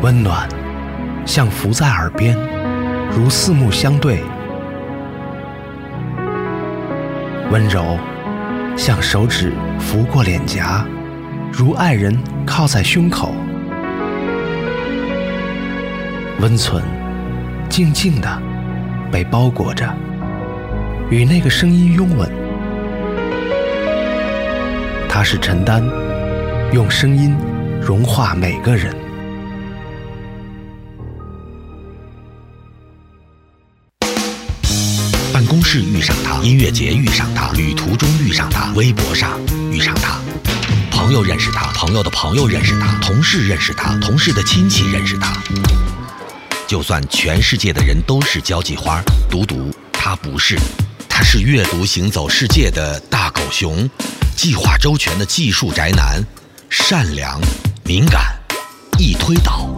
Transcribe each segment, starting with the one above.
温暖像拂在耳边，如四目相对；温柔像手指拂过脸颊，如爱人靠在胸口。温存静静的被包裹着，与那个声音拥吻。它是陈丹，用声音融化每个人。是遇上他，音乐节遇上他，旅途中遇上他，微博上遇上他，朋友认识他，朋友的朋友认识他，同事认识他，同事的亲戚认识他。就算全世界的人都是交际花，独独他不是，他是阅读行走世界的大狗熊，计划周全的技术宅男，善良、敏感、易推倒。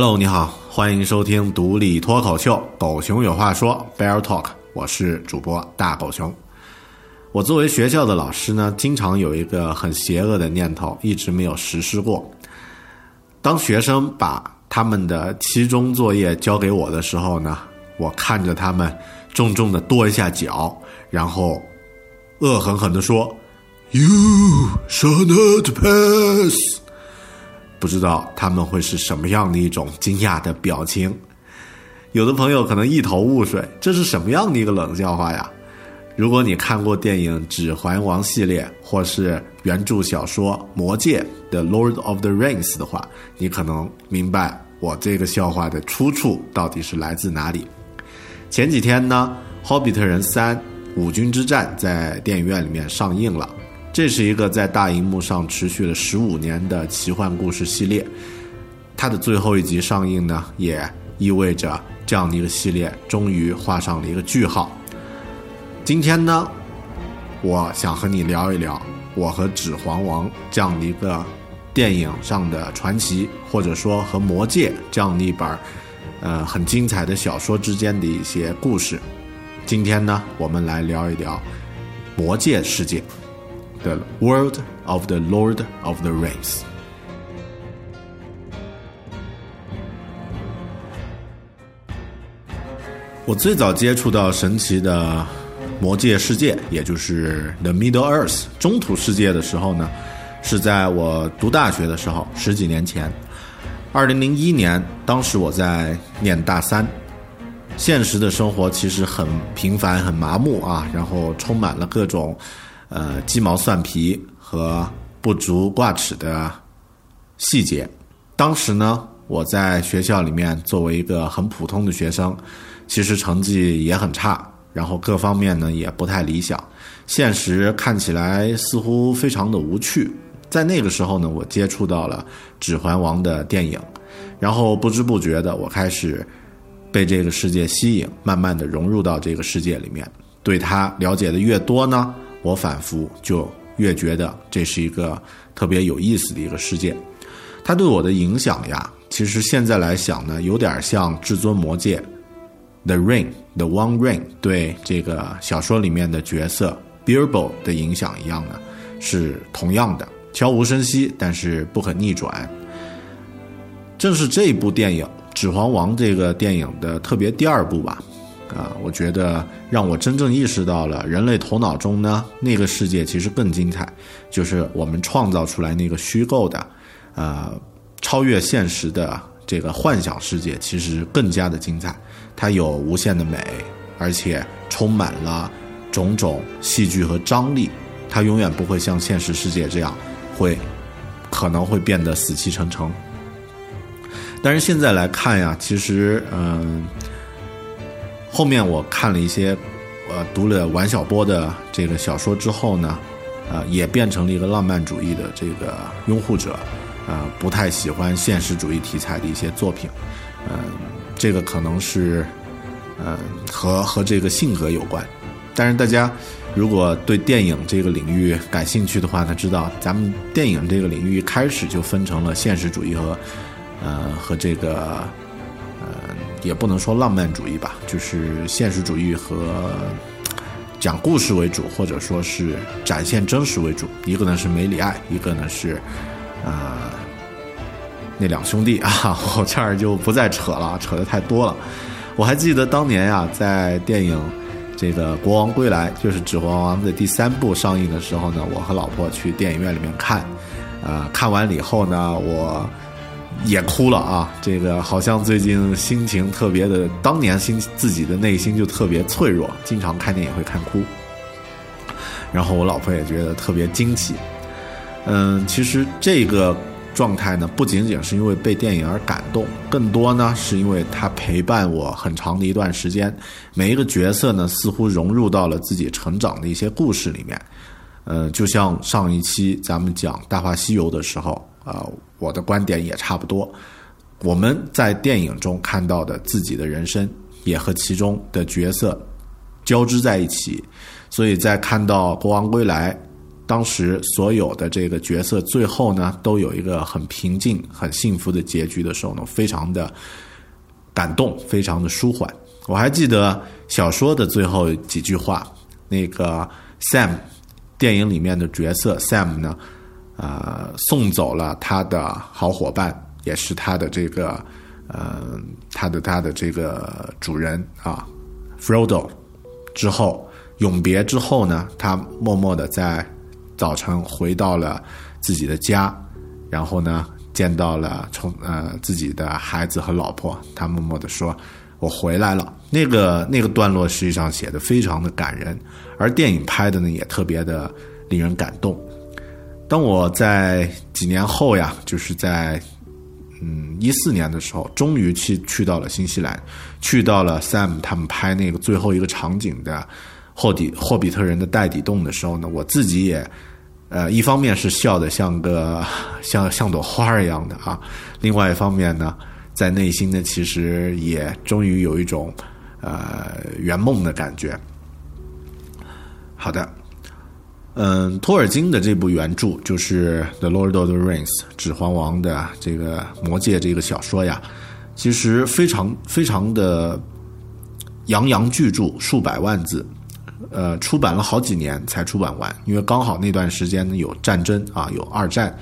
Hello，你好，欢迎收听独立脱口秀《狗熊有话说》Bear Talk，我是主播大狗熊。我作为学校的老师呢，经常有一个很邪恶的念头，一直没有实施过。当学生把他们的期中作业交给我的时候呢，我看着他们重重的跺一下脚，然后恶狠狠地说：“You shall not pass。”不知道他们会是什么样的一种惊讶的表情。有的朋友可能一头雾水，这是什么样的一个冷笑话呀？如果你看过电影《指环王》系列，或是原著小说《魔戒》的《Lord of the Rings》的话，你可能明白我这个笑话的出处到底是来自哪里。前几天呢，《霍比特人三：五军之战》在电影院里面上映了。这是一个在大荧幕上持续了十五年的奇幻故事系列，它的最后一集上映呢，也意味着这样的一个系列终于画上了一个句号。今天呢，我想和你聊一聊我和《指环王》这样的一个电影上的传奇，或者说和《魔戒》这样的一本呃很精彩的小说之间的一些故事。今天呢，我们来聊一聊《魔戒》世界。The World of the Lord of the Rings。我最早接触到神奇的魔界世界，也就是 The Middle Earth 中土世界的时候呢，是在我读大学的时候，十几年前，二零零一年，当时我在念大三，现实的生活其实很平凡、很麻木啊，然后充满了各种。呃，鸡毛蒜皮和不足挂齿的细节。当时呢，我在学校里面作为一个很普通的学生，其实成绩也很差，然后各方面呢也不太理想。现实看起来似乎非常的无趣。在那个时候呢，我接触到了《指环王》的电影，然后不知不觉的，我开始被这个世界吸引，慢慢的融入到这个世界里面。对他了解的越多呢。我反复就越觉得这是一个特别有意思的一个世界，它对我的影响呀，其实现在来想呢，有点像《至尊魔戒》The Ring The One Ring 对这个小说里面的角色 Bilbo 的影响一样的，是同样的，悄无声息，但是不可逆转。正是这一部电影《指环王》这个电影的特别第二部吧，啊，我觉得让我真正意识到了人类头脑中呢那个世界其实更精彩，就是我们创造出来那个虚构的，呃，超越现实的这个幻想世界，其实更加的精彩。它有无限的美，而且充满了种种戏剧和张力。它永远不会像现实世界这样，会可能会变得死气沉沉。但是现在来看呀，其实嗯，后面我看了一些，呃，读了王小波的这个小说之后呢，呃，也变成了一个浪漫主义的这个拥护者，呃，不太喜欢现实主义题材的一些作品，嗯，这个可能是，呃，和和这个性格有关。但是大家如果对电影这个领域感兴趣的话，他知道咱们电影这个领域开始就分成了现实主义和。呃，和这个，也不能说浪漫主义吧，就是现实主义和讲故事为主，或者说是展现真实为主。一个呢是梅里爱，一个呢是，呃，那两兄弟啊，我这儿就不再扯了，扯的太多了。我还记得当年呀，在电影这个《国王归来》就是《指环王》的第三部上映的时候呢，我和老婆去电影院里面看，呃，看完了以后呢，我。也哭了啊！这个好像最近心情特别的，当年心自己的内心就特别脆弱，经常看电影会看哭。然后我老婆也觉得特别惊奇。嗯，其实这个状态呢，不仅仅是因为被电影而感动，更多呢是因为它陪伴我很长的一段时间。每一个角色呢，似乎融入到了自己成长的一些故事里面。呃，就像上一期咱们讲《大话西游》的时候。啊，我的观点也差不多。我们在电影中看到的自己的人生，也和其中的角色交织在一起。所以在看到《国王归来》当时所有的这个角色最后呢，都有一个很平静、很幸福的结局的时候呢，非常的感动，非常的舒缓。我还记得小说的最后几句话，那个 Sam 电影里面的角色 Sam 呢。呃，送走了他的好伙伴，也是他的这个，呃，他的他的这个主人啊，Frodo。之后永别之后呢，他默默的在早晨回到了自己的家，然后呢，见到了从呃自己的孩子和老婆，他默默的说：“我回来了。”那个那个段落实际上写的非常的感人，而电影拍的呢也特别的令人感动。当我在几年后呀，就是在嗯一四年的时候，终于去去到了新西兰，去到了 Sam 他们拍那个最后一个场景的霍底霍比特人的袋底洞的时候呢，我自己也呃一方面是笑得像个 像像朵花儿一样的啊，另外一方面呢，在内心呢其实也终于有一种呃圆梦的感觉。好的。嗯，托尔金的这部原著就是《The Lord of the Rings》指环王的这个魔戒这个小说呀，其实非常非常的洋洋巨著，数百万字，呃，出版了好几年才出版完，因为刚好那段时间有战争啊，有二战，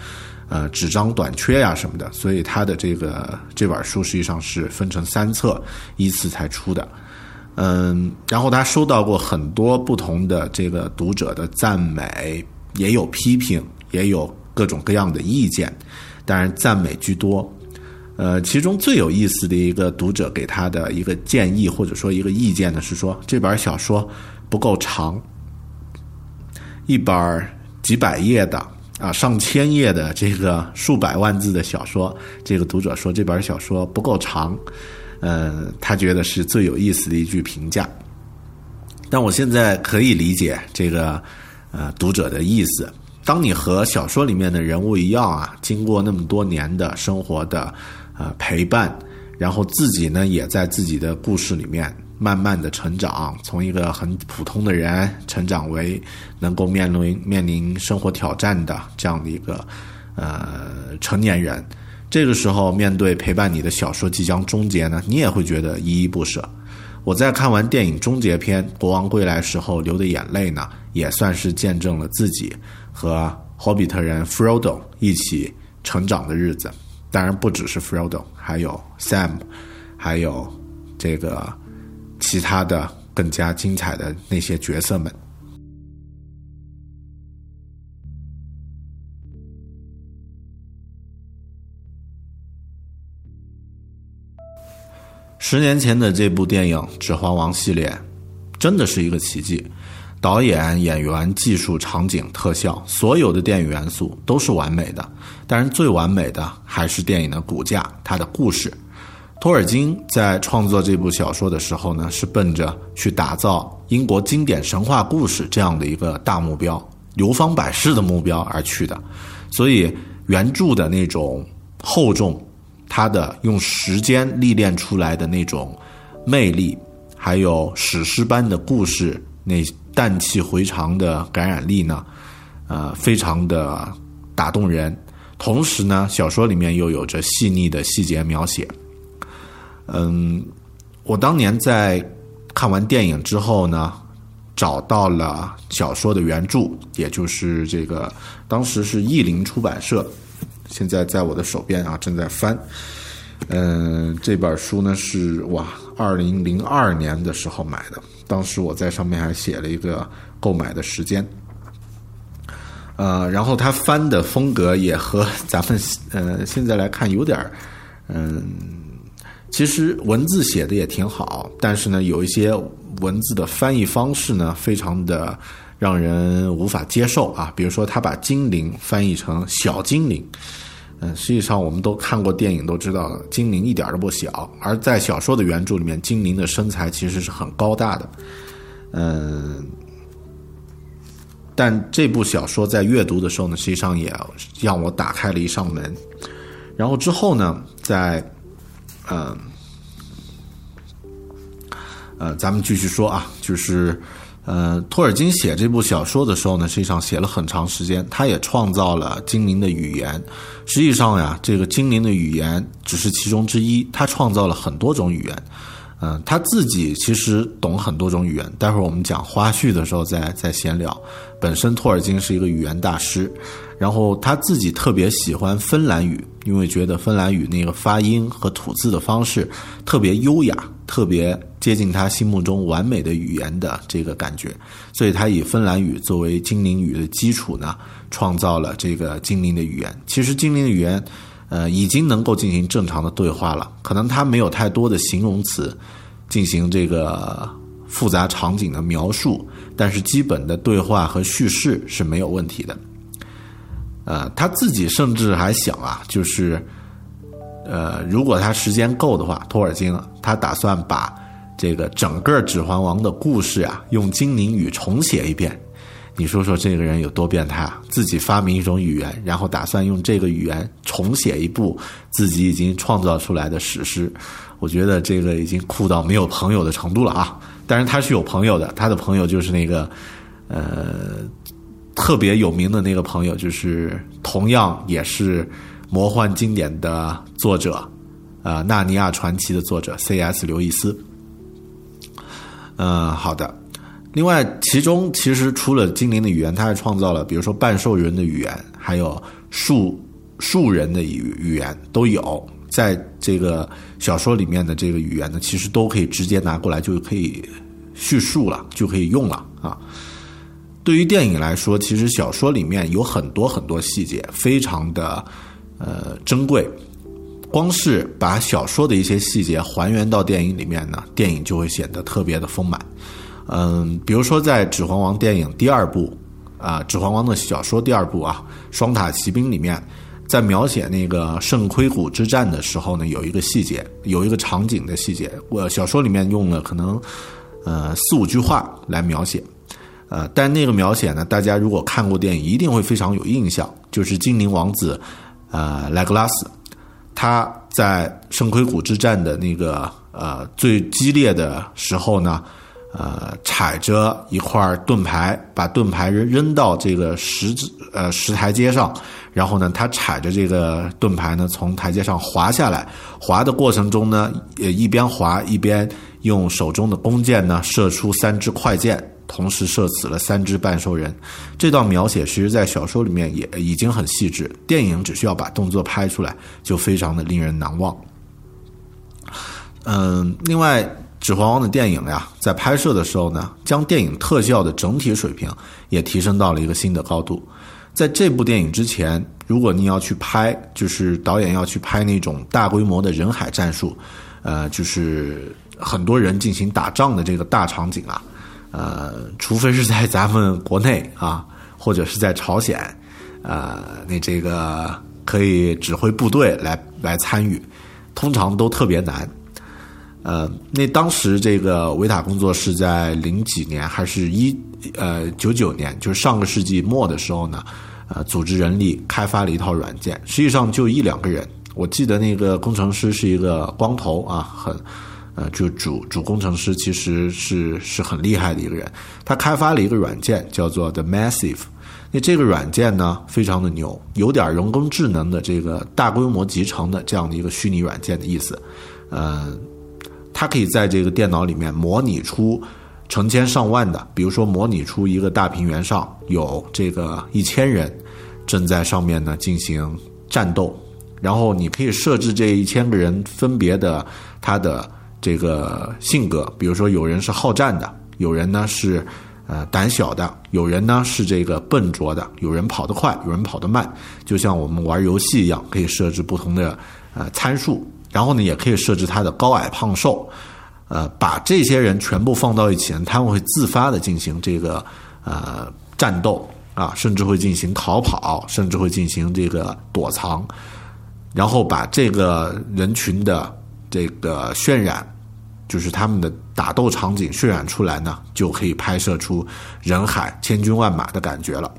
呃，纸张短缺呀什么的，所以他的这个这本书实际上是分成三册依次才出的。嗯，然后他收到过很多不同的这个读者的赞美，也有批评，也有各种各样的意见，当然赞美居多。呃，其中最有意思的一个读者给他的一个建议或者说一个意见呢，是说这本小说不够长，一本几百页的啊上千页的这个数百万字的小说，这个读者说这本小说不够长。呃，他觉得是最有意思的一句评价，但我现在可以理解这个呃读者的意思。当你和小说里面的人物一样啊，经过那么多年的生活的呃陪伴，然后自己呢也在自己的故事里面慢慢的成长，从一个很普通的人成长为能够面临面临生活挑战的这样的一个呃成年人。这个时候，面对陪伴你的小说即将终结呢，你也会觉得依依不舍。我在看完电影终结篇《国王归来》时候流的眼泪呢，也算是见证了自己和霍比特人 Frodo 一起成长的日子。当然，不只是 Frodo，还有 Sam，还有这个其他的更加精彩的那些角色们。十年前的这部电影《指环王》系列，真的是一个奇迹。导演、演员、技术、场景、特效，所有的电影元素都是完美的。但是最完美的还是电影的骨架，它的故事。托尔金在创作这部小说的时候呢，是奔着去打造英国经典神话故事这样的一个大目标、流芳百世的目标而去的。所以原著的那种厚重。他的用时间历练出来的那种魅力，还有史诗般的故事，那荡气回肠的感染力呢，呃，非常的打动人。同时呢，小说里面又有着细腻的细节描写。嗯，我当年在看完电影之后呢，找到了小说的原著，也就是这个当时是译林出版社。现在在我的手边啊，正在翻。嗯，这本书呢是哇，二零零二年的时候买的，当时我在上面还写了一个购买的时间。呃，然后他翻的风格也和咱们呃现在来看有点儿嗯，其实文字写的也挺好，但是呢，有一些文字的翻译方式呢，非常的。让人无法接受啊！比如说，他把精灵翻译成小精灵，嗯，实际上我们都看过电影，都知道精灵一点都不小。而在小说的原著里面，精灵的身材其实是很高大的，嗯。但这部小说在阅读的时候呢，实际上也让我打开了一扇门。然后之后呢，在嗯呃，咱们继续说啊，就是。呃，托尔金写这部小说的时候呢，实际上写了很长时间，他也创造了精灵的语言。实际上呀，这个精灵的语言只是其中之一，他创造了很多种语言。嗯，他自己其实懂很多种语言。待会儿我们讲花絮的时候再再闲聊。本身托尔金是一个语言大师，然后他自己特别喜欢芬兰语，因为觉得芬兰语那个发音和吐字的方式特别优雅，特别。接近他心目中完美的语言的这个感觉，所以他以芬兰语作为精灵语的基础呢，创造了这个精灵的语言。其实精灵的语言，呃，已经能够进行正常的对话了。可能它没有太多的形容词进行这个复杂场景的描述，但是基本的对话和叙事是没有问题的。呃，他自己甚至还想啊，就是呃，如果他时间够的话，托尔金他打算把。这个整个《指环王》的故事啊，用精灵语重写一遍，你说说这个人有多变态啊？自己发明一种语言，然后打算用这个语言重写一部自己已经创造出来的史诗，我觉得这个已经酷到没有朋友的程度了啊！但是他是有朋友的，他的朋友就是那个呃特别有名的那个朋友，就是同样也是魔幻经典的作者，呃，《纳尼亚传奇》的作者 C.S. 刘易斯。嗯，好的。另外，其中其实除了精灵的语言，他还创造了，比如说半兽人的语言，还有树树人的语语言都有。在这个小说里面的这个语言呢，其实都可以直接拿过来就可以叙述了，就可以用了啊。对于电影来说，其实小说里面有很多很多细节，非常的呃珍贵。光是把小说的一些细节还原到电影里面呢，电影就会显得特别的丰满。嗯，比如说在《指环王》电影第二部啊，《指环王》的小说第二部啊，《双塔奇兵》里面，在描写那个圣盔谷之战的时候呢，有一个细节，有一个场景的细节，我小说里面用了可能呃四五句话来描写，呃，但那个描写呢，大家如果看过电影，一定会非常有印象，就是精灵王子呃莱格拉斯。他在圣盔谷之战的那个呃最激烈的时候呢，呃，踩着一块盾牌，把盾牌扔扔到这个石呃石台阶上，然后呢，他踩着这个盾牌呢，从台阶上滑下来。滑的过程中呢，也一边滑一边用手中的弓箭呢，射出三支快箭，同时射死了三只半兽人。这段描写其实，在小说里面也已经很细致，电影只需要把动作拍出来，就非常的令人难忘。嗯，另外。《指环王》的电影呀，在拍摄的时候呢，将电影特效的整体水平也提升到了一个新的高度。在这部电影之前，如果你要去拍，就是导演要去拍那种大规模的人海战术，呃，就是很多人进行打仗的这个大场景啊，呃，除非是在咱们国内啊，或者是在朝鲜，呃，那这个可以指挥部队来来参与，通常都特别难。呃，那当时这个维塔工作室在零几年还是一呃九九年，就是上个世纪末的时候呢，呃，组织人力开发了一套软件，实际上就一两个人。我记得那个工程师是一个光头啊，很呃，就主主工程师其实是是很厉害的一个人。他开发了一个软件叫做 The Massive，那这个软件呢非常的牛，有点人工智能的这个大规模集成的这样的一个虚拟软件的意思，呃。它可以在这个电脑里面模拟出成千上万的，比如说模拟出一个大平原上有这个一千人正在上面呢进行战斗，然后你可以设置这一千个人分别的他的这个性格，比如说有人是好战的，有人呢是呃胆小的，有人呢是这个笨拙的，有人跑得快，有人跑得慢，就像我们玩游戏一样，可以设置不同的呃参数。然后呢，也可以设置他的高矮胖瘦，呃，把这些人全部放到一起，他们会自发的进行这个呃战斗啊，甚至会进行逃跑，甚至会进行这个躲藏，然后把这个人群的这个渲染，就是他们的打斗场景渲染出来呢，就可以拍摄出人海千军万马的感觉了。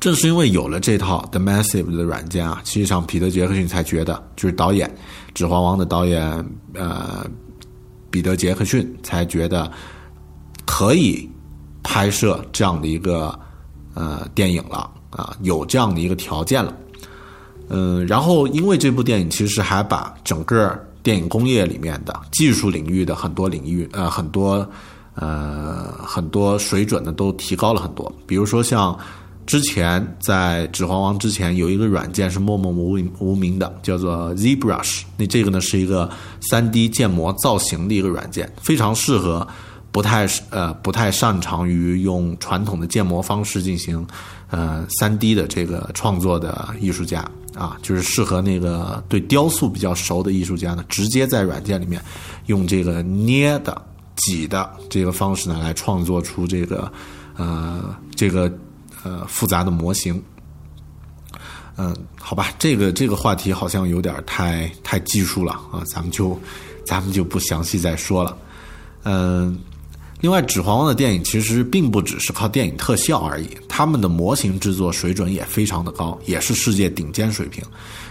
正是因为有了这套 The Massive 的软件啊，实际上彼得·杰克逊才觉得，就是导演《指环王》的导演呃，彼得·杰克逊才觉得可以拍摄这样的一个呃电影了啊，有这样的一个条件了。嗯，然后因为这部电影其实还把整个电影工业里面的技术领域的很多领域呃很多呃很多水准呢都提高了很多，比如说像。之前在《指环王》之前有一个软件是默默无名无名的，叫做 ZBrush。那这个呢是一个三 D 建模造型的一个软件，非常适合不太呃不太擅长于用传统的建模方式进行呃三 D 的这个创作的艺术家啊，就是适合那个对雕塑比较熟的艺术家呢，直接在软件里面用这个捏的挤的这个方式呢来创作出这个呃这个。呃，复杂的模型，嗯，好吧，这个这个话题好像有点太太技术了啊，咱们就咱们就不详细再说了。嗯，另外，《指环王》的电影其实并不只是靠电影特效而已，他们的模型制作水准也非常的高，也是世界顶尖水平。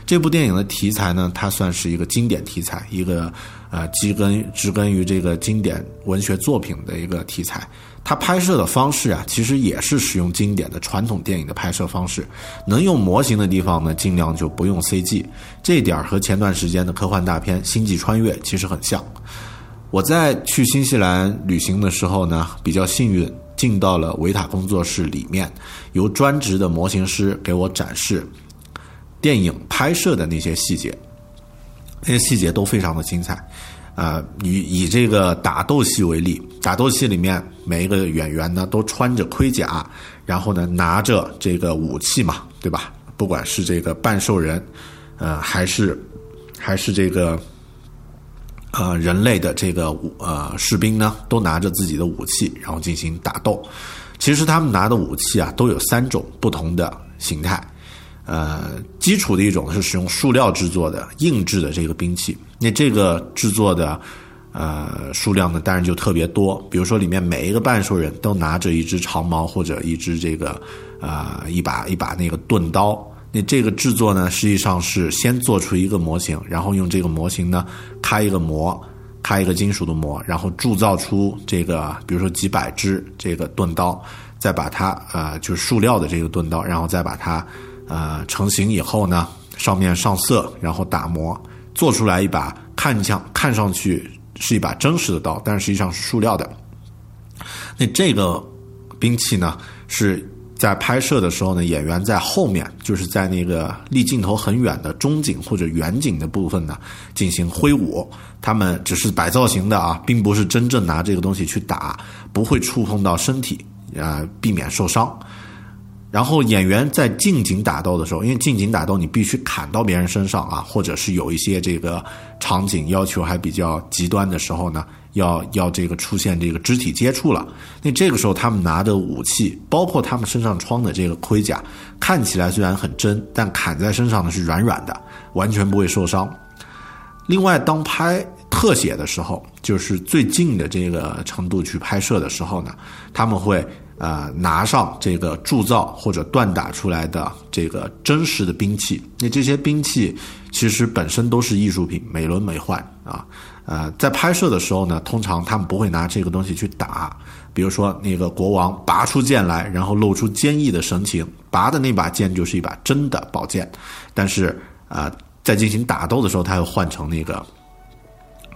这部电影的题材呢，它算是一个经典题材，一个呃，基根植根于这个经典文学作品的一个题材。它拍摄的方式啊，其实也是使用经典的传统电影的拍摄方式，能用模型的地方呢，尽量就不用 CG。这一点和前段时间的科幻大片《星际穿越》其实很像。我在去新西兰旅行的时候呢，比较幸运进到了维塔工作室里面，由专职的模型师给我展示电影拍摄的那些细节，那些细节都非常的精彩。啊，以以这个打斗戏为例，打斗戏里面每一个演员呢都穿着盔甲，然后呢拿着这个武器嘛，对吧？不管是这个半兽人，呃，还是还是这个呃人类的这个呃士兵呢，都拿着自己的武器，然后进行打斗。其实他们拿的武器啊，都有三种不同的形态。呃，基础的一种是使用塑料制作的硬质的这个兵器，那这个制作的呃数量呢，当然就特别多。比如说，里面每一个半兽人都拿着一支长矛或者一支这个呃一把一把那个钝刀。那这个制作呢，实际上是先做出一个模型，然后用这个模型呢开一个模，开一个金属的模，然后铸造出这个，比如说几百只这个钝刀，再把它呃就是塑料的这个钝刀，然后再把它呃成型以后呢，上面上色，然后打磨，做出来一把看上看上去是一把真实的刀，但实际上是塑料的。那这个兵器呢是。在拍摄的时候呢，演员在后面，就是在那个离镜头很远的中景或者远景的部分呢，进行挥舞。他们只是摆造型的啊，并不是真正拿这个东西去打，不会触碰到身体啊，避免受伤。然后演员在近景打斗的时候，因为近景打斗你必须砍到别人身上啊，或者是有一些这个场景要求还比较极端的时候呢。要要这个出现这个肢体接触了，那这个时候他们拿的武器，包括他们身上穿的这个盔甲，看起来虽然很真，但砍在身上呢是软软的，完全不会受伤。另外，当拍特写的时候，就是最近的这个程度去拍摄的时候呢，他们会呃拿上这个铸造或者锻打出来的这个真实的兵器。那这些兵器其实本身都是艺术品，美轮美奂啊。呃，在拍摄的时候呢，通常他们不会拿这个东西去打。比如说，那个国王拔出剑来，然后露出坚毅的神情，拔的那把剑就是一把真的宝剑。但是，啊，在进行打斗的时候，他又换成那个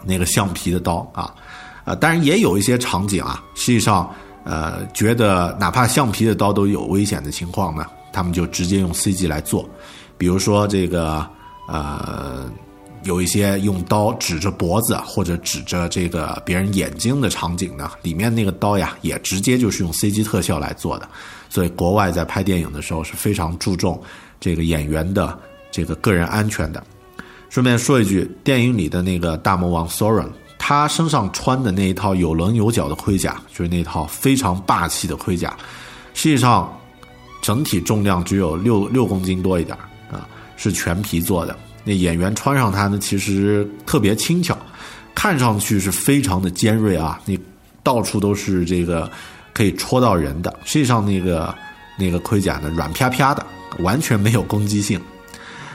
那个橡皮的刀啊。呃，当然也有一些场景啊，实际上，呃，觉得哪怕橡皮的刀都有危险的情况呢，他们就直接用 CG 来做。比如说这个，呃。有一些用刀指着脖子或者指着这个别人眼睛的场景呢，里面那个刀呀也直接就是用 CG 特效来做的，所以国外在拍电影的时候是非常注重这个演员的这个个人安全的。顺便说一句，电影里的那个大魔王 Soren，他身上穿的那一套有棱有角的盔甲，就是那套非常霸气的盔甲，实际上整体重量只有六六公斤多一点啊，是全皮做的。那演员穿上它呢，其实特别轻巧，看上去是非常的尖锐啊！你到处都是这个可以戳到人的。实际上，那个那个盔甲呢，软啪啪的，完全没有攻击性。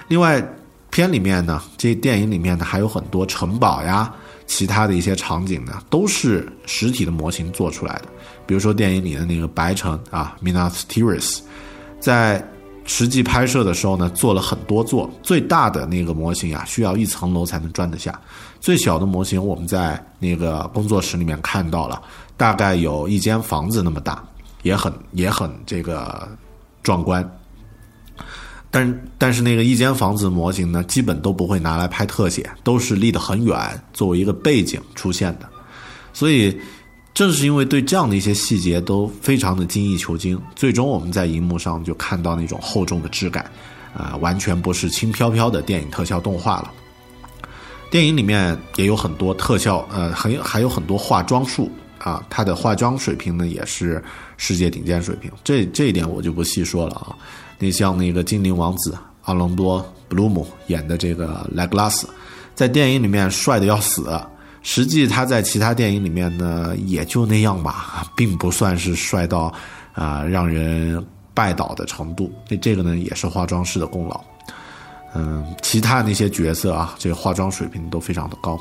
另外，片里面呢，这电影里面呢，还有很多城堡呀，其他的一些场景呢，都是实体的模型做出来的。比如说电影里的那个白城啊，Minas Tirith，在。实际拍摄的时候呢，做了很多座，最大的那个模型啊，需要一层楼才能装得下；最小的模型，我们在那个工作室里面看到了，大概有一间房子那么大，也很也很这个壮观。但但是那个一间房子模型呢，基本都不会拿来拍特写，都是离得很远，作为一个背景出现的，所以。正是因为对这样的一些细节都非常的精益求精，最终我们在荧幕上就看到那种厚重的质感，啊，完全不是轻飘飘的电影特效动画了。电影里面也有很多特效，呃，很还有很多化妆术啊，它的化妆水平呢也是世界顶尖水平。这这一点我就不细说了啊。你像那个精灵王子阿隆多·布鲁姆演的这个莱格拉斯，在电影里面帅的要死。实际他在其他电影里面呢，也就那样吧，并不算是帅到啊让人拜倒的程度。那这个呢，也是化妆师的功劳。嗯，其他那些角色啊，这个化妆水平都非常的高。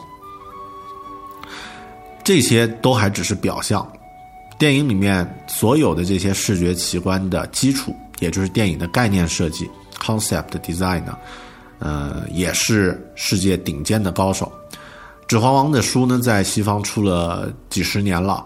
这些都还只是表象，电影里面所有的这些视觉奇观的基础，也就是电影的概念设计 （concept design） 呢，呃，也是世界顶尖的高手。《指环王》的书呢，在西方出了几十年了，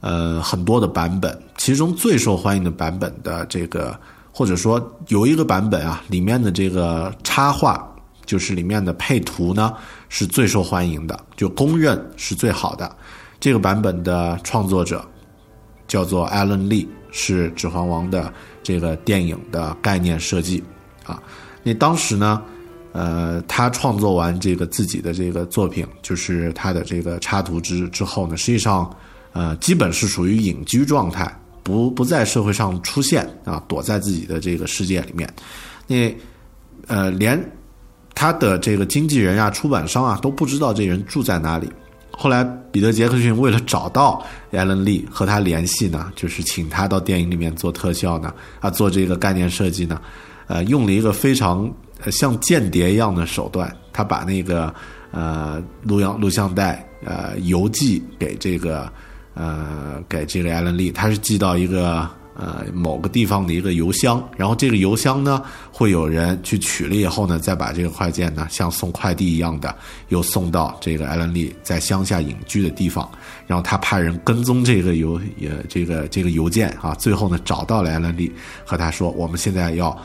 呃，很多的版本，其中最受欢迎的版本的这个，或者说有一个版本啊，里面的这个插画，就是里面的配图呢，是最受欢迎的，就公认是最好的。这个版本的创作者叫做 Alan Lee，是《指环王》的这个电影的概念设计啊。那当时呢？呃，他创作完这个自己的这个作品，就是他的这个插图之之后呢，实际上，呃，基本是属于隐居状态，不不在社会上出现啊，躲在自己的这个世界里面。那呃，连他的这个经纪人啊、出版商啊都不知道这人住在哪里。后来，彼得·杰克逊为了找到艾伦·利和他联系呢，就是请他到电影里面做特效呢，啊，做这个概念设计呢，呃，用了一个非常。像间谍一样的手段，他把那个呃录像录像带呃邮寄给这个呃给这个艾伦利，他是寄到一个。呃，某个地方的一个邮箱，然后这个邮箱呢，会有人去取了以后呢，再把这个快件呢，像送快递一样的，又送到这个艾伦利在乡下隐居的地方，然后他派人跟踪这个邮也这个这个邮件啊，最后呢找到了艾伦利，和他说，我们现在要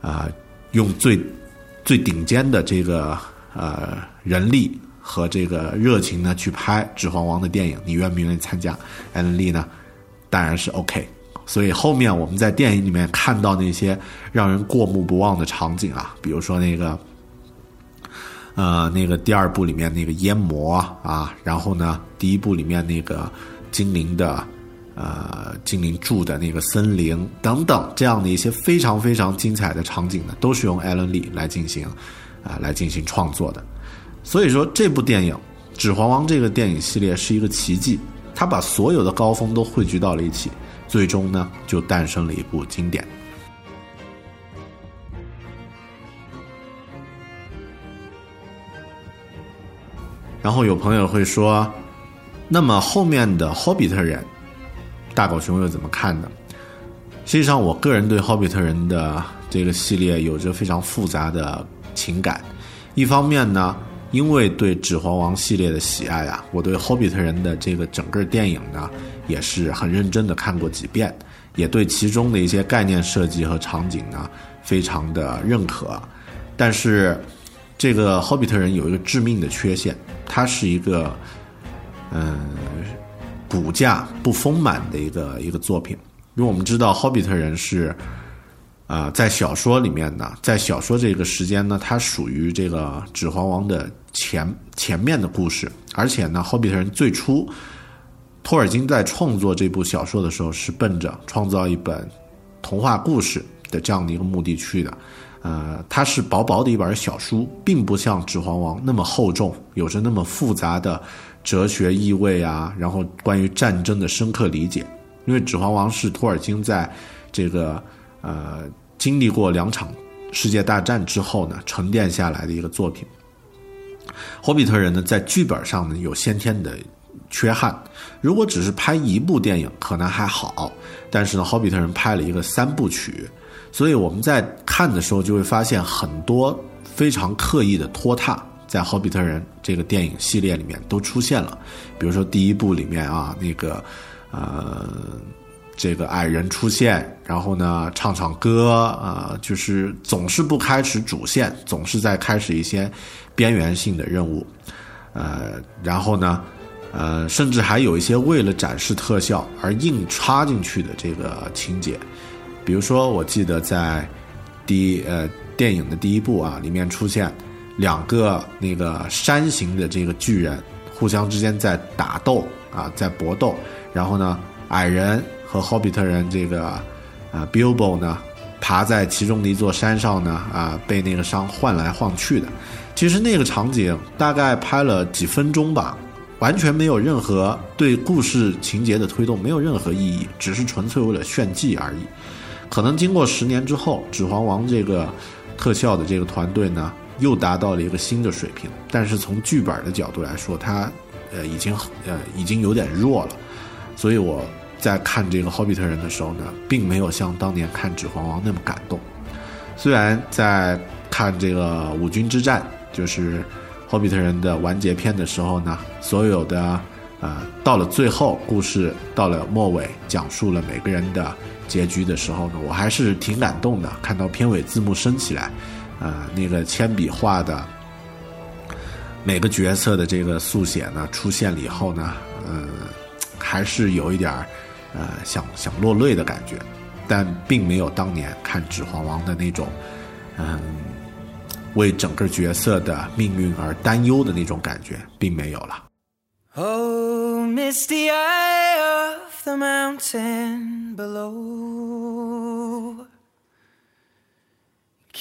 啊用最最顶尖的这个呃人力和这个热情呢去拍《指环王》的电影，你愿不愿意参加？艾伦利呢，当然是 OK。所以后面我们在电影里面看到那些让人过目不忘的场景啊，比如说那个，呃，那个第二部里面那个烟魔啊，然后呢，第一部里面那个精灵的，呃，精灵住的那个森林等等，这样的一些非常非常精彩的场景呢，都是用艾伦里来进行啊来进行创作的。所以说，这部电影《指环王》这个电影系列是一个奇迹，它把所有的高峰都汇聚到了一起。最终呢，就诞生了一部经典。然后有朋友会说：“那么后面的《霍比特人》，大狗熊又怎么看呢？”实际上，我个人对《霍比特人》的这个系列有着非常复杂的情感。一方面呢，因为对《指环王》系列的喜爱啊，我对《霍比特人》的这个整个电影呢。也是很认真的看过几遍，也对其中的一些概念设计和场景呢非常的认可。但是，这个《霍比特人》有一个致命的缺陷，它是一个嗯骨架不丰满的一个一个作品。因为我们知道《霍比特人》是啊在小说里面呢，在小说这个时间呢，它属于这个《指环王》的前前面的故事，而且呢，《霍比特人》最初。托尔金在创作这部小说的时候，是奔着创造一本童话故事的这样的一个目的去的。呃，它是薄薄的一本小书，并不像《指环王》那么厚重，有着那么复杂的哲学意味啊，然后关于战争的深刻理解。因为《指环王》是托尔金在这个呃经历过两场世界大战之后呢沉淀下来的一个作品。《霍比特人》呢，在剧本上呢有先天的。缺憾，如果只是拍一部电影可能还好，但是呢，《霍比特人》拍了一个三部曲，所以我们在看的时候就会发现很多非常刻意的拖沓，在《霍比特人》这个电影系列里面都出现了。比如说第一部里面啊，那个呃，这个矮人出现，然后呢唱唱歌啊，就是总是不开始主线，总是在开始一些边缘性的任务，呃，然后呢。呃，甚至还有一些为了展示特效而硬插进去的这个情节，比如说，我记得在第呃电影的第一部啊，里面出现两个那个山形的这个巨人互相之间在打斗啊，在搏斗，然后呢，矮人和霍比特人这个啊 Bilbo 呢爬在其中的一座山上呢啊，被那个伤晃来晃去的，其实那个场景大概拍了几分钟吧。完全没有任何对故事情节的推动，没有任何意义，只是纯粹为了炫技而已。可能经过十年之后，《指环王》这个特效的这个团队呢，又达到了一个新的水平。但是从剧本的角度来说，它呃已经呃已经有点弱了。所以我在看这个《霍比特人》的时候呢，并没有像当年看《指环王》那么感动。虽然在看这个五军之战，就是。霍比特人的完结篇的时候呢，所有的，呃，到了最后，故事到了末尾，讲述了每个人的结局的时候呢，我还是挺感动的。看到片尾字幕升起来，呃，那个铅笔画的每个角色的这个速写呢出现了以后呢，嗯，还是有一点儿，呃，想想落泪的感觉，但并没有当年看《指环王》的那种，嗯。为整个角色的命运而担忧的那种感觉，并没有了。Oh, misty eye of the mountain below.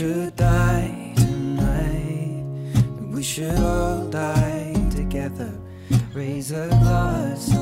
Should die tonight, we should all die together. Raise a glass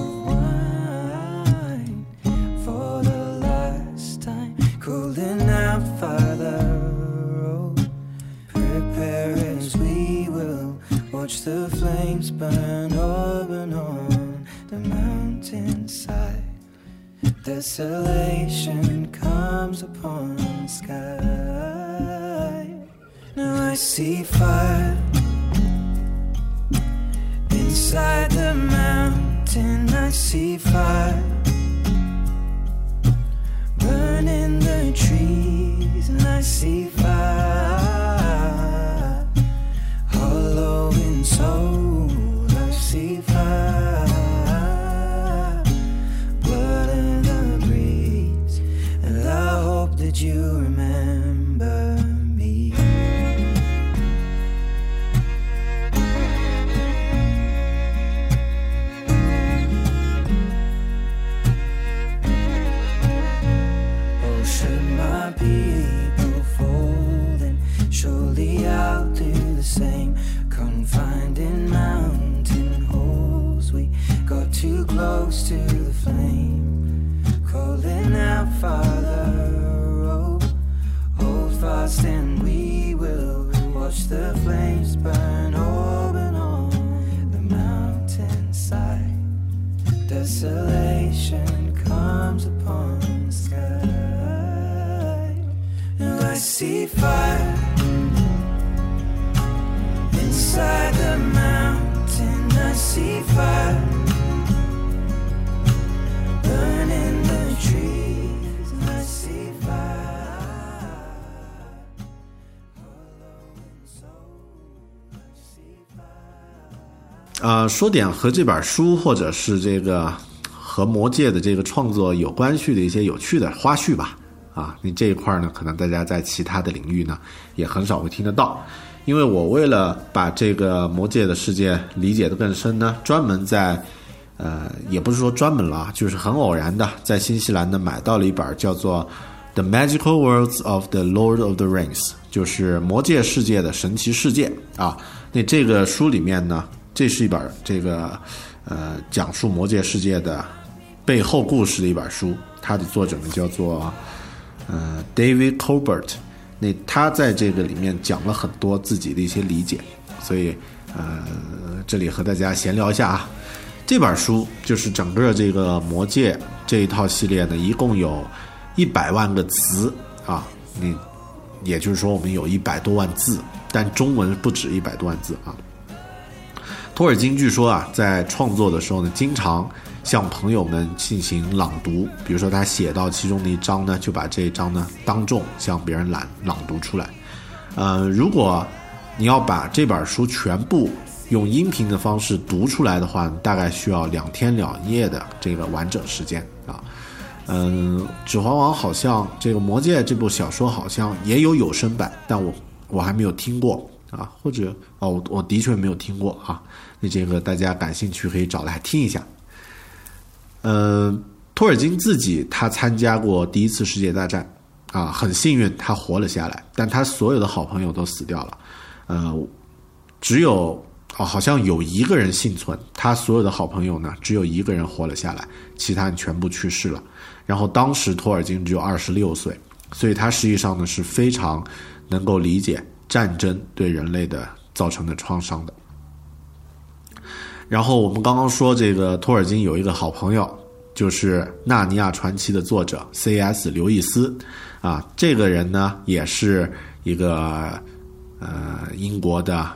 呃，说点和这本书或者是这个和魔界的这个创作有关系的一些有趣的花絮吧。啊，你这一块呢，可能大家在其他的领域呢也很少会听得到，因为我为了把这个魔界的世界理解的更深呢，专门在呃，也不是说专门了，就是很偶然的，在新西兰呢买到了一本叫做《The Magical Worlds of the Lord of the Rings》，就是魔界世界的神奇世界啊。那这个书里面呢，这是一本这个呃讲述魔界世界的背后故事的一本书，它的作者呢叫做呃 David Colbert。那他在这个里面讲了很多自己的一些理解，所以呃这里和大家闲聊一下啊。这本书就是整个这个魔界这一套系列呢，一共有一百万个词啊，你也就是说我们有一百多万字，但中文不止一百多万字啊。托尔金据说啊，在创作的时候呢，经常向朋友们进行朗读，比如说他写到其中的一章呢，就把这一章呢当众向别人朗朗读出来。呃，如果你要把这本书全部用音频的方式读出来的话，大概需要两天两夜的这个完整时间啊。嗯，《指环王》好像这个《魔戒》这部小说好像也有有声版，但我我还没有听过啊，或者哦，我我的确没有听过啊。那这个大家感兴趣可以找来听一下。嗯，托尔金自己他参加过第一次世界大战啊，很幸运他活了下来，但他所有的好朋友都死掉了，呃，只有哦，好像有一个人幸存，他所有的好朋友呢，只有一个人活了下来，其他人全部去世了。然后当时托尔金只有二十六岁，所以他实际上呢是非常能够理解战争对人类的造成的创伤的。然后我们刚刚说这个托尔金有一个好朋友就是《纳尼亚传奇》的作者 C.S. 刘易斯啊，这个人呢也是一个呃英国的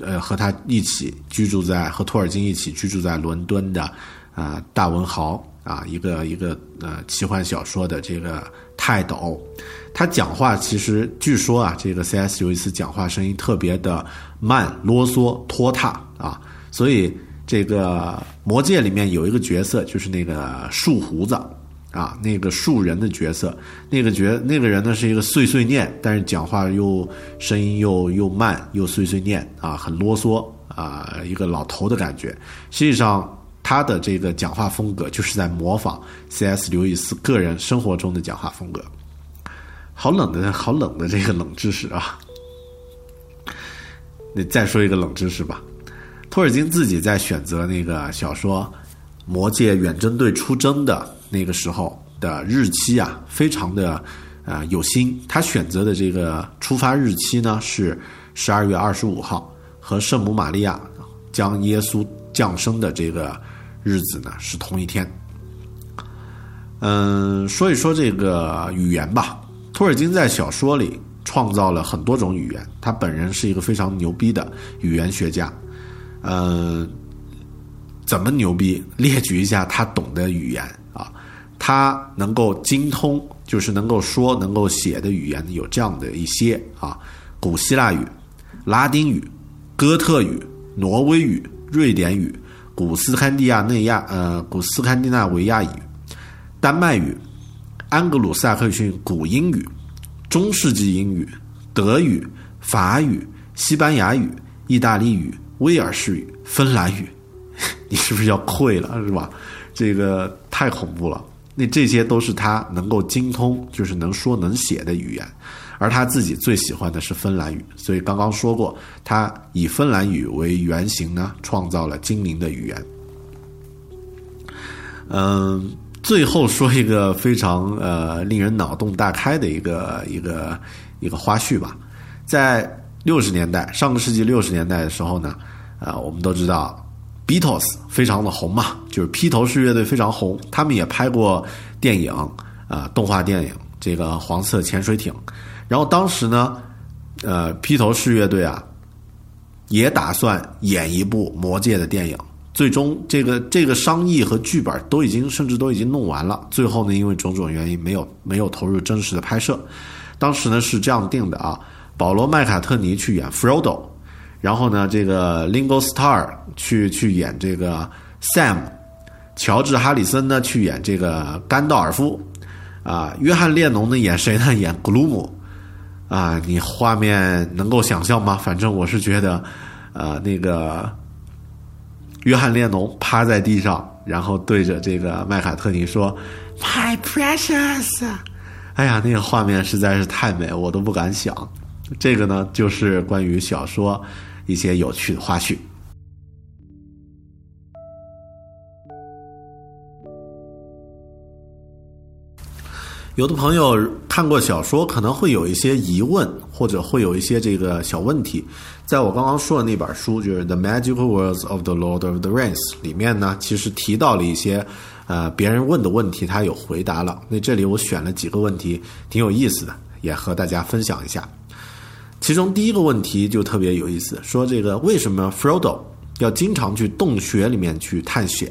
呃和他一起居住在和托尔金一起居住在伦敦的啊、大文豪啊，一个一个呃奇幻小说的这个泰斗。他讲话其实据说啊，这个 C.S. 刘易斯讲话声音特别的慢、啰嗦、拖沓啊，所以这个《魔戒》里面有一个角色，就是那个树胡子啊，那个树人的角色，那个角那个人呢是一个碎碎念，但是讲话又声音又又慢又碎碎念啊，很啰嗦啊，一个老头的感觉。实际上。他的这个讲话风格就是在模仿 C.S. 刘易斯个人生活中的讲话风格。好冷的，好冷的这个冷知识啊！你再说一个冷知识吧。托尔金自己在选择那个小说《魔戒远征队》出征的那个时候的日期啊，非常的呃有心。他选择的这个出发日期呢是十二月二十五号，和圣母玛利亚将耶稣降生的这个日子呢是同一天。嗯，说一说这个语言吧。托尔金在小说里创造了很多种语言，他本人是一个非常牛逼的语言学家。嗯，怎么牛逼？列举一下他懂的语言啊，他能够精通，就是能够说、能够写的语言有这样的一些啊：古希腊语、拉丁语、哥特语、挪威语、瑞典语、古斯堪的亚内亚呃古斯堪的纳维亚语、丹麦语。安格鲁萨克逊古英语、中世纪英语、德语、法语、西班牙语、意大利语、威尔士语、芬兰语，你是不是要溃了是吧？这个太恐怖了。那这些都是他能够精通，就是能说能写的语言，而他自己最喜欢的是芬兰语，所以刚刚说过，他以芬兰语为原型呢，创造了精灵的语言。嗯。最后说一个非常呃令人脑洞大开的一个一个一个花絮吧，在六十年代，上个世纪六十年代的时候呢，啊，我们都知道 Beatles 非常的红嘛，就是披头士乐队非常红，他们也拍过电影啊，动画电影这个黄色潜水艇，然后当时呢，呃，披头士乐队啊，也打算演一部魔戒的电影。最终，这个这个商议和剧本都已经甚至都已经弄完了。最后呢，因为种种原因，没有没有投入真实的拍摄。当时呢是这样定的啊，保罗麦卡特尼去演 Frodo，然后呢，这个 Lingo Star 去去演这个 Sam，乔治哈里森呢去演这个甘道尔夫，啊，约翰列侬呢演谁呢？演古鲁姆，啊，你画面能够想象吗？反正我是觉得，呃，那个。约翰列侬趴在地上，然后对着这个麦卡特尼说：“My precious。”哎呀，那个画面实在是太美，我都不敢想。这个呢，就是关于小说一些有趣的花絮。有的朋友看过小说，可能会有一些疑问，或者会有一些这个小问题。在我刚刚说的那本书，就是《The Magical Words of the Lord of the Rings》里面呢，其实提到了一些呃别人问的问题，他有回答了。那这里我选了几个问题，挺有意思的，也和大家分享一下。其中第一个问题就特别有意思，说这个为什么 Frodo 要经常去洞穴里面去探险？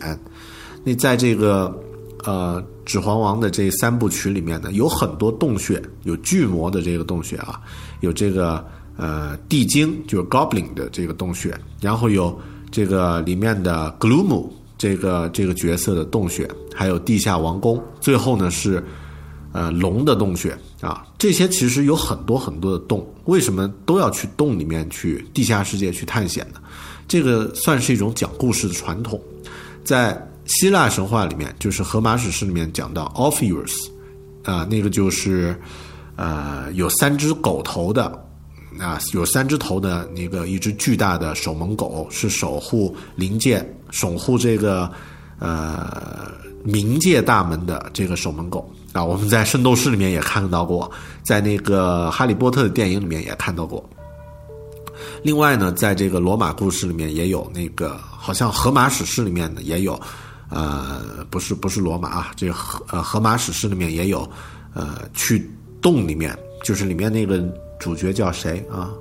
那在这个呃。《指环王》的这三部曲里面呢，有很多洞穴，有巨魔的这个洞穴啊，有这个呃地精，就是 Goblin 的这个洞穴，然后有这个里面的 Gloom 这个这个角色的洞穴，还有地下王宫，最后呢是呃龙的洞穴啊。这些其实有很多很多的洞，为什么都要去洞里面去地下世界去探险呢？这个算是一种讲故事的传统，在。希腊神话里面，就是荷马史诗里面讲到 Orpheus，啊，那个就是，呃，有三只狗头的，啊，有三只头的那个一只巨大的守门狗，是守护灵界、守护这个呃冥界大门的这个守门狗啊。我们在圣斗士里面也看到过，在那个哈利波特的电影里面也看到过。另外呢，在这个罗马故事里面也有那个，好像荷马史诗里面呢也有。呃，不是不是罗马啊，这个荷呃荷马史诗里面也有，呃，去洞里面，就是里面那个主角叫谁啊？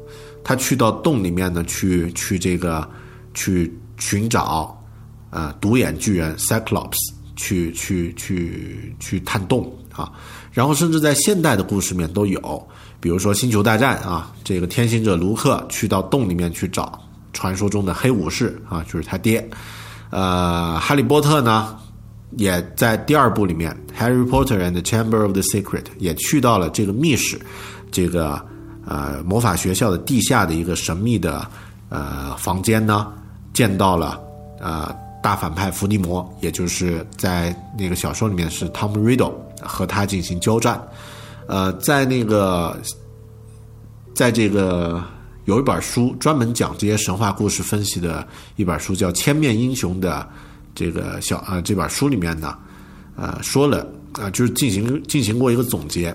他去到洞里面呢，去去这个去寻找呃独眼巨人 Cyclops，去去去去探洞啊。然后甚至在现代的故事里面都有，比如说《星球大战》啊，这个天行者卢克去到洞里面去找传说中的黑武士啊，就是他爹。呃，哈利波特呢，也在第二部里面，《Harry Potter and the Chamber of the Secret》也去到了这个密室，这个呃魔法学校的地下的一个神秘的呃房间呢，见到了呃大反派伏地魔，也就是在那个小说里面是 Tom Riddle 和他进行交战。呃，在那个，在这个有一本书专门讲这些神话故事分析的一本书，叫《千面英雄》的这个小呃这本书里面呢，呃说了啊、呃，就是进行进行过一个总结，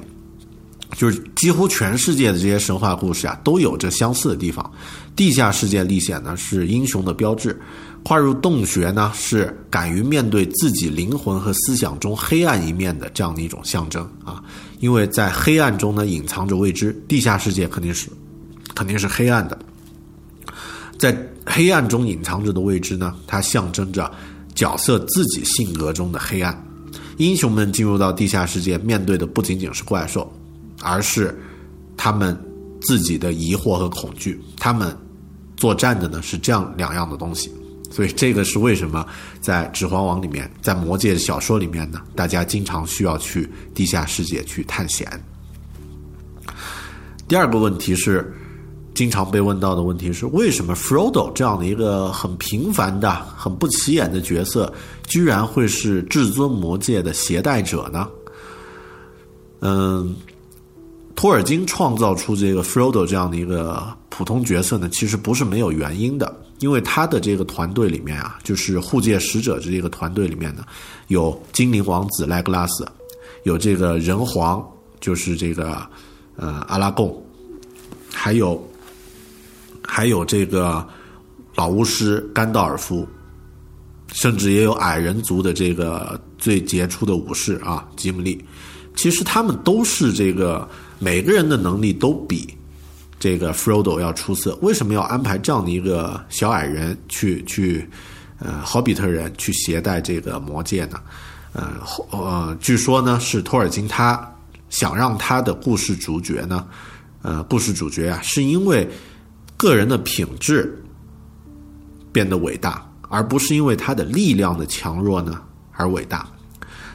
就是几乎全世界的这些神话故事啊，都有着相似的地方。地下世界历险呢是英雄的标志，跨入洞穴呢是敢于面对自己灵魂和思想中黑暗一面的这样的一种象征啊。因为在黑暗中呢隐藏着未知，地下世界肯定是肯定是黑暗的，在黑暗中隐藏着的未知呢，它象征着角色自己性格中的黑暗。英雄们进入到地下世界，面对的不仅仅是怪兽，而是他们自己的疑惑和恐惧。他们作战的呢是这样两样的东西，所以这个是为什么在《指环王》里面，在《魔戒》的小说里面呢，大家经常需要去地下世界去探险。第二个问题是，经常被问到的问题是，为什么 Frodo 这样的一个很平凡的、很不起眼的角色，居然会是至尊魔戒的携带者呢？嗯。托尔金创造出这个 Frodo 这样的一个普通角色呢，其实不是没有原因的，因为他的这个团队里面啊，就是护戒使者这个团队里面呢，有精灵王子莱格拉斯，有这个人皇，就是这个呃阿拉贡，还有还有这个老巫师甘道尔夫，甚至也有矮人族的这个最杰出的武士啊吉姆利，其实他们都是这个。每个人的能力都比这个 Frodo 要出色，为什么要安排这样的一个小矮人去去呃好比特人去携带这个魔戒呢？呃呃，据说呢是托尔金他想让他的故事主角呢，呃，故事主角啊，是因为个人的品质变得伟大，而不是因为他的力量的强弱呢而伟大。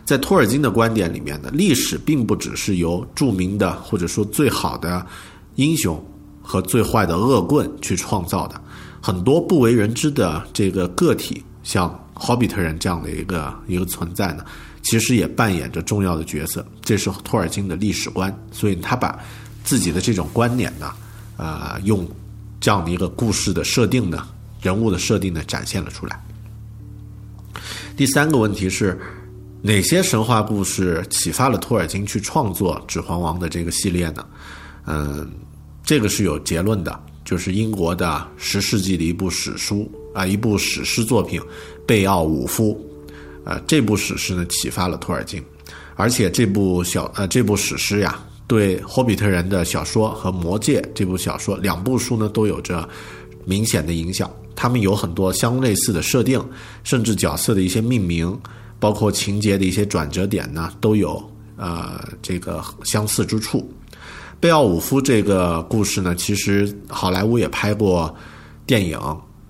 在托尔金的观点里面呢，历史并不只是由著名的或者说最好的英雄和最坏的恶棍去创造的，很多不为人知的这个个体，像霍比特人这样的一个一个存在呢，其实也扮演着重要的角色。这是托尔金的历史观，所以他把自己的这种观点呢，呃，用这样的一个故事的设定呢，人物的设定呢，展现了出来。第三个问题是。哪些神话故事启发了托尔金去创作《指环王》的这个系列呢？嗯，这个是有结论的，就是英国的十世纪的一部史书啊，一部史诗作品《贝奥武夫》。呃，这部史诗呢启发了托尔金，而且这部小呃这部史诗呀，对霍比特人的小说和《魔戒》这部小说两部书呢都有着明显的影响。他们有很多相类似的设定，甚至角色的一些命名。包括情节的一些转折点呢，都有呃这个相似之处。贝奥武夫这个故事呢，其实好莱坞也拍过电影，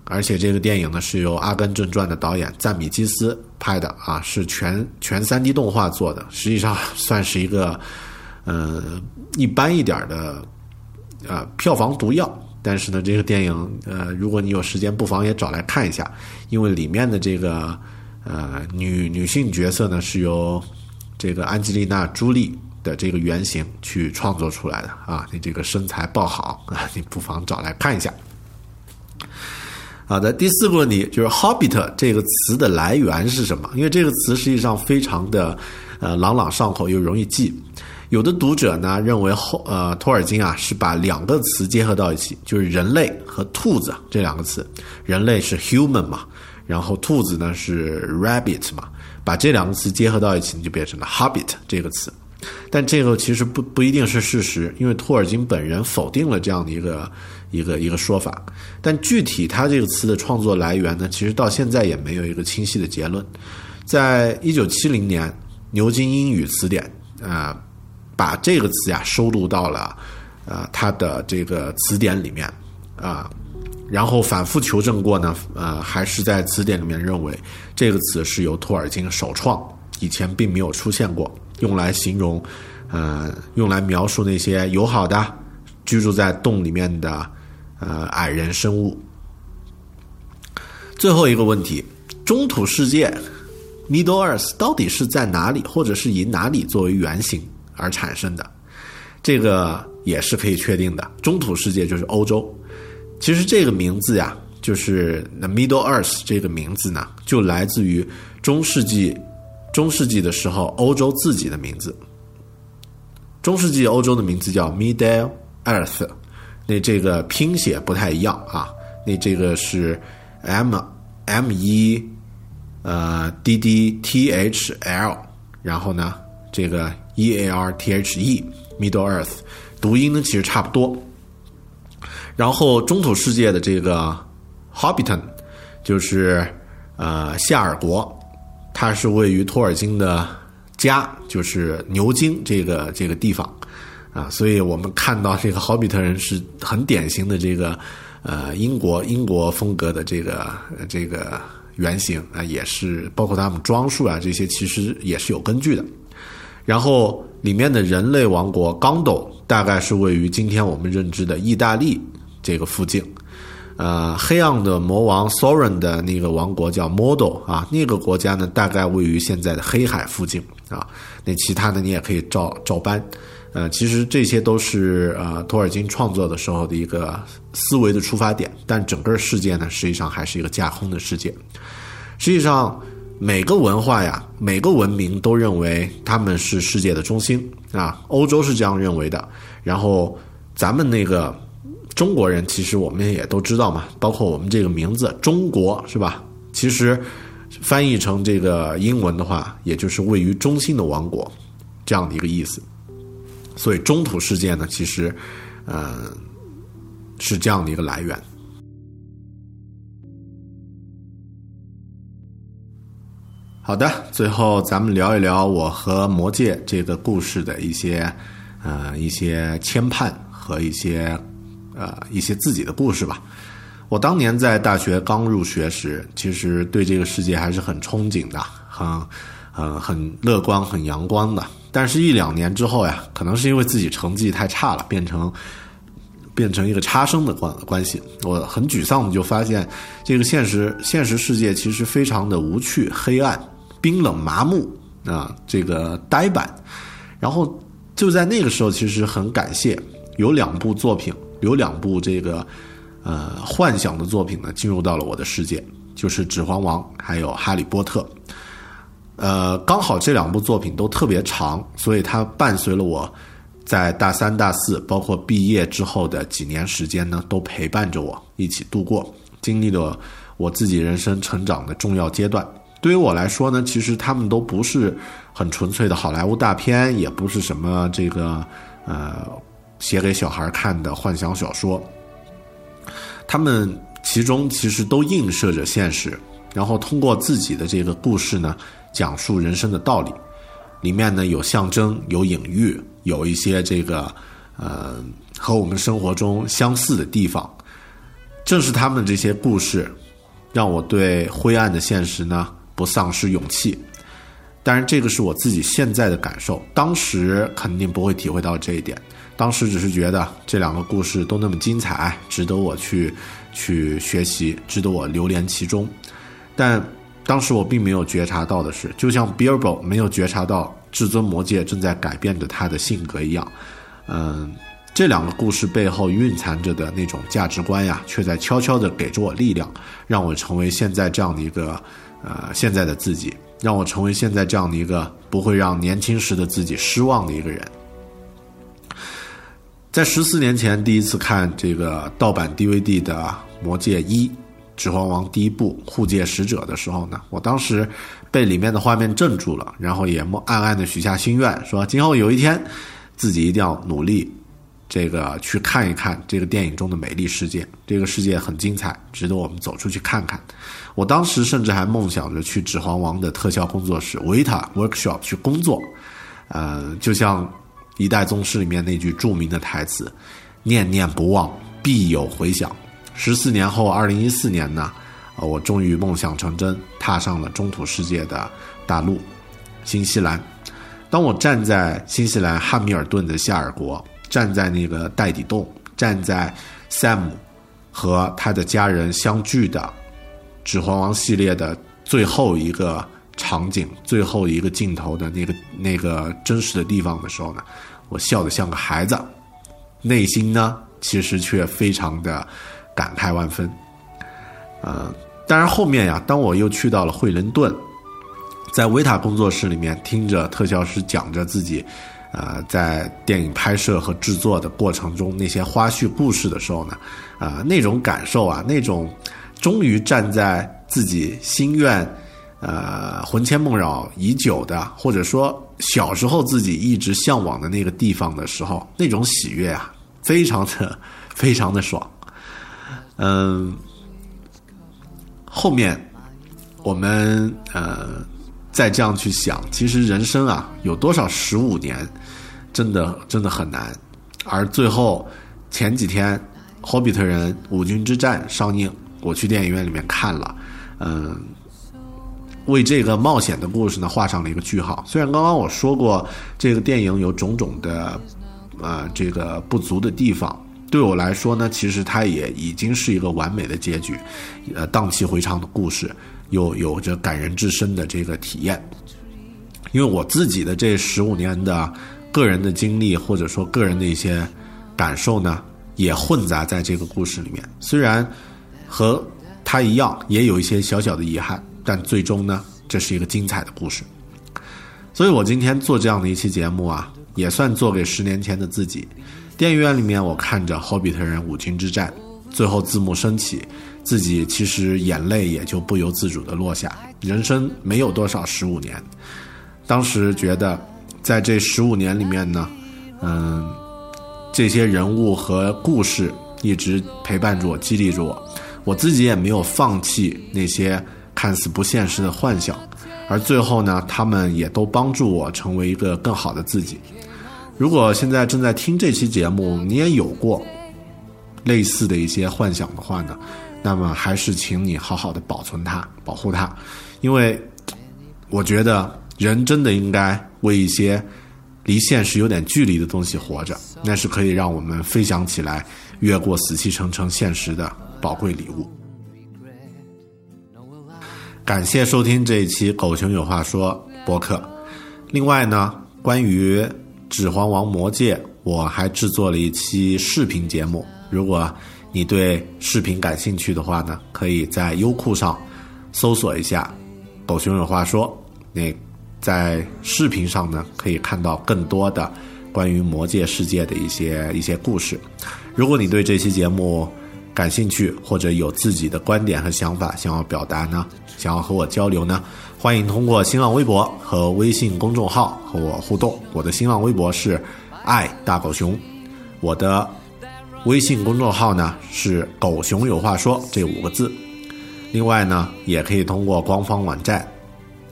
而且这个电影呢是由《阿甘正传》的导演赞米基斯拍的啊，是全全三 D 动画做的，实际上算是一个呃一般一点的呃票房毒药。但是呢，这个电影呃，如果你有时间，不妨也找来看一下，因为里面的这个。呃，女女性角色呢是由这个安吉丽娜·朱莉的这个原型去创作出来的啊，你这个身材爆好啊，你不妨找来看一下。好的，第四个问题就是 “hobbit” 这个词的来源是什么？因为这个词实际上非常的呃朗朗上口又容易记。有的读者呢认为后呃托尔金啊是把两个词结合到一起，就是人类和兔子这两个词，人类是 human 嘛。然后兔子呢是 rabbit 嘛，把这两个词结合到一起，你就变成了 hobbit 这个词。但这个其实不不一定是事实，因为托尔金本人否定了这样的一个一个一个说法。但具体他这个词的创作来源呢，其实到现在也没有一个清晰的结论。在一九七零年，牛津英语词典啊、把这个词呀收录到了呃它的这个词典里面啊、然后反复求证过呢，呃，还是在词典里面认为这个词是由托尔金首创，以前并没有出现过，用来形容，呃，用来描述那些友好的居住在洞里面的呃矮人生物。最后一个问题，中土世界 （Middle Earth） 到底是在哪里，或者是以哪里作为原型而产生的？这个也是可以确定的。中土世界就是欧洲。其实这个名字呀，就是 The Middle Earth 这个名字呢，就来自于中世纪中世纪的时候欧洲自己的名字。中世纪欧洲的名字叫 Middle Earth，那这个拼写不太一样啊，那这个是 M M E 呃 D D T H L，然后呢这个 E A R T H E Middle Earth，读音呢其实差不多。然后中土世界的这个 Hobbiton，就是呃夏尔国，它是位于托尔金的家，就是牛津这个这个地方啊，所以我们看到这个 Hobbiton 人是很典型的这个呃英国英国风格的这个这个原型啊，也是包括他们装束啊这些，其实也是有根据的。然后里面的人类王国刚斗大概是位于今天我们认知的意大利这个附近，呃，黑暗的魔王 Sauron 的那个王国叫 Mordor 啊，那个国家呢大概位于现在的黑海附近啊。那其他的你也可以照照搬，呃，其实这些都是呃托尔金创作的时候的一个思维的出发点，但整个世界呢实际上还是一个架空的世界。实际上，每个文化呀，每个文明都认为他们是世界的中心啊。欧洲是这样认为的，然后咱们那个中国人，其实我们也都知道嘛，包括我们这个名字“中国”是吧？其实翻译成这个英文的话，也就是位于中心的王国这样的一个意思。所以中土世界呢，其实呃是这样的一个来源。好的，最后咱们聊一聊我和魔戒这个故事的一些呃一些牵绊和一些呃一些自己的故事吧。我当年在大学刚入学时，其实对这个世界还是很憧憬的，很呃很乐观、很阳光的。但是，一两年之后呀，可能是因为自己成绩太差了，变成变成一个差生的关关系，我很沮丧的就发现，这个现实现实世界其实非常的无趣、黑暗、冰冷、麻木啊，这个呆板。然后就在那个时候，其实很感谢有两部作品，有两部这个呃幻想的作品呢，进入到了我的世界，就是《指环王》还有《哈利波特》。呃，刚好这两部作品都特别长，所以它伴随了我在大三、大四，包括毕业之后的几年时间呢，都陪伴着我一起度过，经历了我自己人生成长的重要阶段。对于我来说呢，其实他们都不是很纯粹的好莱坞大片，也不是什么这个呃写给小孩看的幻想小说，他们其中其实都映射着现实，然后通过自己的这个故事呢。讲述人生的道理，里面呢有象征，有隐喻，有一些这个呃和我们生活中相似的地方。正是他们这些故事，让我对灰暗的现实呢不丧失勇气。当然，这个是我自己现在的感受，当时肯定不会体会到这一点。当时只是觉得这两个故事都那么精彩，值得我去去学习，值得我流连其中。但当时我并没有觉察到的是，就像 Bilbo 没有觉察到至尊魔戒正在改变着他的性格一样，嗯，这两个故事背后蕴藏着的那种价值观呀，却在悄悄地给着我力量，让我成为现在这样的一个呃现在的自己，让我成为现在这样的一个不会让年轻时的自己失望的一个人。在十四年前第一次看这个盗版 DVD 的《魔戒一》。指环王》第一部《护戒使者》的时候呢，我当时被里面的画面镇住了，然后也默暗暗的许下心愿，说今后有一天自己一定要努力，这个去看一看这个电影中的美丽世界。这个世界很精彩，值得我们走出去看看。我当时甚至还梦想着去《指环王》的特效工作室维塔 Workshop 去工作，呃，就像《一代宗师》里面那句著名的台词：“念念不忘，必有回响。”十四年后，二零一四年呢，我终于梦想成真，踏上了中土世界的大陆——新西兰。当我站在新西兰汉密尔顿的夏尔国，站在那个袋底洞，站在 Sam 和他的家人相聚的《指环王》系列的最后一个场景、最后一个镜头的那个那个真实的地方的时候呢，我笑得像个孩子，内心呢其实却非常的。感慨万分，呃，当然后面呀，当我又去到了惠灵顿，在维塔工作室里面听着特效师讲着自己，呃，在电影拍摄和制作的过程中那些花絮故事的时候呢，啊，那种感受啊，那种终于站在自己心愿，呃，魂牵梦绕已久的，或者说小时候自己一直向往的那个地方的时候，那种喜悦啊，非常的 非常的爽。嗯，后面我们呃再这样去想，其实人生啊有多少十五年，真的真的很难。而最后前几天《霍比特人：五军之战》上映，我去电影院里面看了，嗯，为这个冒险的故事呢画上了一个句号。虽然刚刚我说过这个电影有种种的呃这个不足的地方。对我来说呢，其实它也已经是一个完美的结局，呃，荡气回肠的故事，有有着感人至深的这个体验。因为我自己的这十五年的个人的经历，或者说个人的一些感受呢，也混杂在这个故事里面。虽然和他一样，也有一些小小的遗憾，但最终呢，这是一个精彩的故事。所以我今天做这样的一期节目啊，也算做给十年前的自己。电影院里面，我看着《霍比特人：五军之战》，最后字幕升起，自己其实眼泪也就不由自主的落下。人生没有多少十五年，当时觉得，在这十五年里面呢，嗯，这些人物和故事一直陪伴着我，激励着我，我自己也没有放弃那些看似不现实的幻想，而最后呢，他们也都帮助我成为一个更好的自己。如果现在正在听这期节目，你也有过类似的一些幻想的话呢，那么还是请你好好的保存它，保护它，因为我觉得人真的应该为一些离现实有点距离的东西活着，那是可以让我们飞翔起来，越过死气沉沉现实的宝贵礼物。感谢收听这一期《狗熊有话说》播客。另外呢，关于《指环王：魔戒》，我还制作了一期视频节目。如果你对视频感兴趣的话呢，可以在优酷上搜索一下“狗熊有话说”。那在视频上呢，可以看到更多的关于魔界世界的一些一些故事。如果你对这期节目感兴趣，或者有自己的观点和想法想要表达呢，想要和我交流呢？欢迎通过新浪微博和微信公众号和我互动。我的新浪微博是爱大狗熊，我的微信公众号呢是“狗熊有话说”这五个字。另外呢，也可以通过官方网站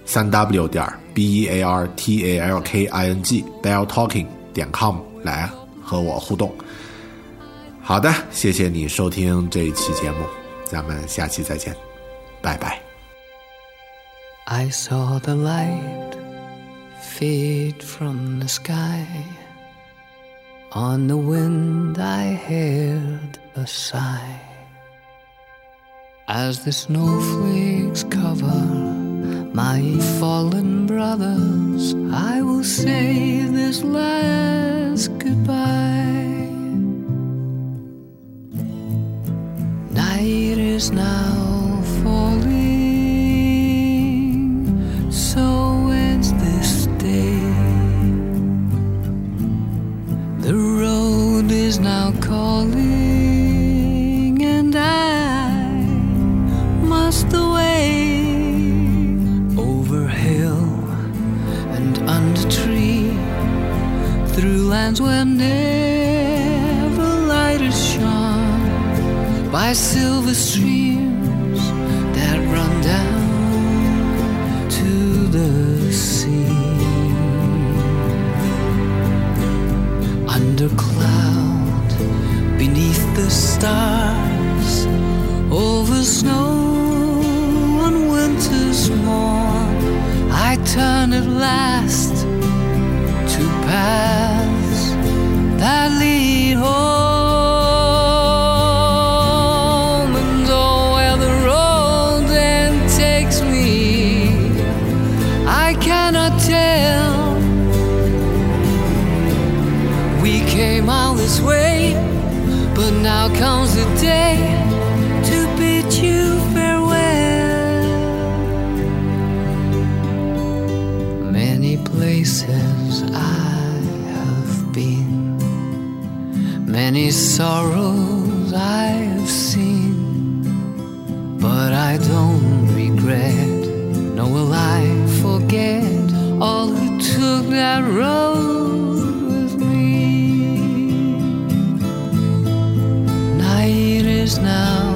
三 w 点 b e a r t a l k i n g bear talking 点 com 来和我互动。好的，谢谢你收听这一期节目，咱们下期再见，拜拜。I saw the light fade from the sky. On the wind, I heard a sigh. As the snowflakes cover my fallen brothers, I will say this last goodbye. Night is now so ends this day. The road is now calling, and I must away over hill and under tree through lands where never light is shone by silver stream. stars over snow on winter's morn. I turn at last. now.